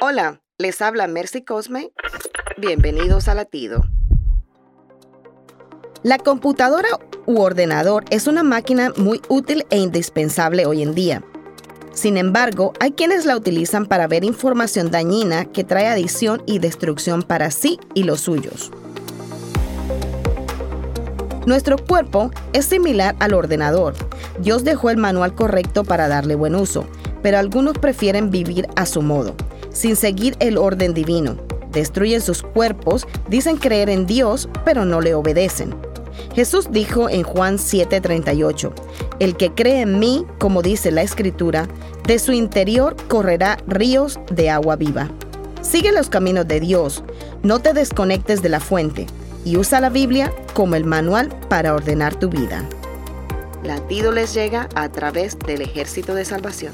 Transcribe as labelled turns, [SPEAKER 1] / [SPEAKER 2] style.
[SPEAKER 1] Hola, les habla Mercy Cosme. Bienvenidos a Latido. La computadora u ordenador es una máquina muy útil e indispensable hoy en día. Sin embargo, hay quienes la utilizan para ver información dañina que trae adición y destrucción para sí y los suyos. Nuestro cuerpo es similar al ordenador. Dios dejó el manual correcto para darle buen uso, pero algunos prefieren vivir a su modo, sin seguir el orden divino. Destruyen sus cuerpos, dicen creer en Dios, pero no le obedecen. Jesús dijo en Juan 7:38, El que cree en mí, como dice la Escritura, de su interior correrá ríos de agua viva. Sigue los caminos de Dios, no te desconectes de la fuente y usa la Biblia como el manual para ordenar tu vida. Latido les llega a través del ejército de salvación.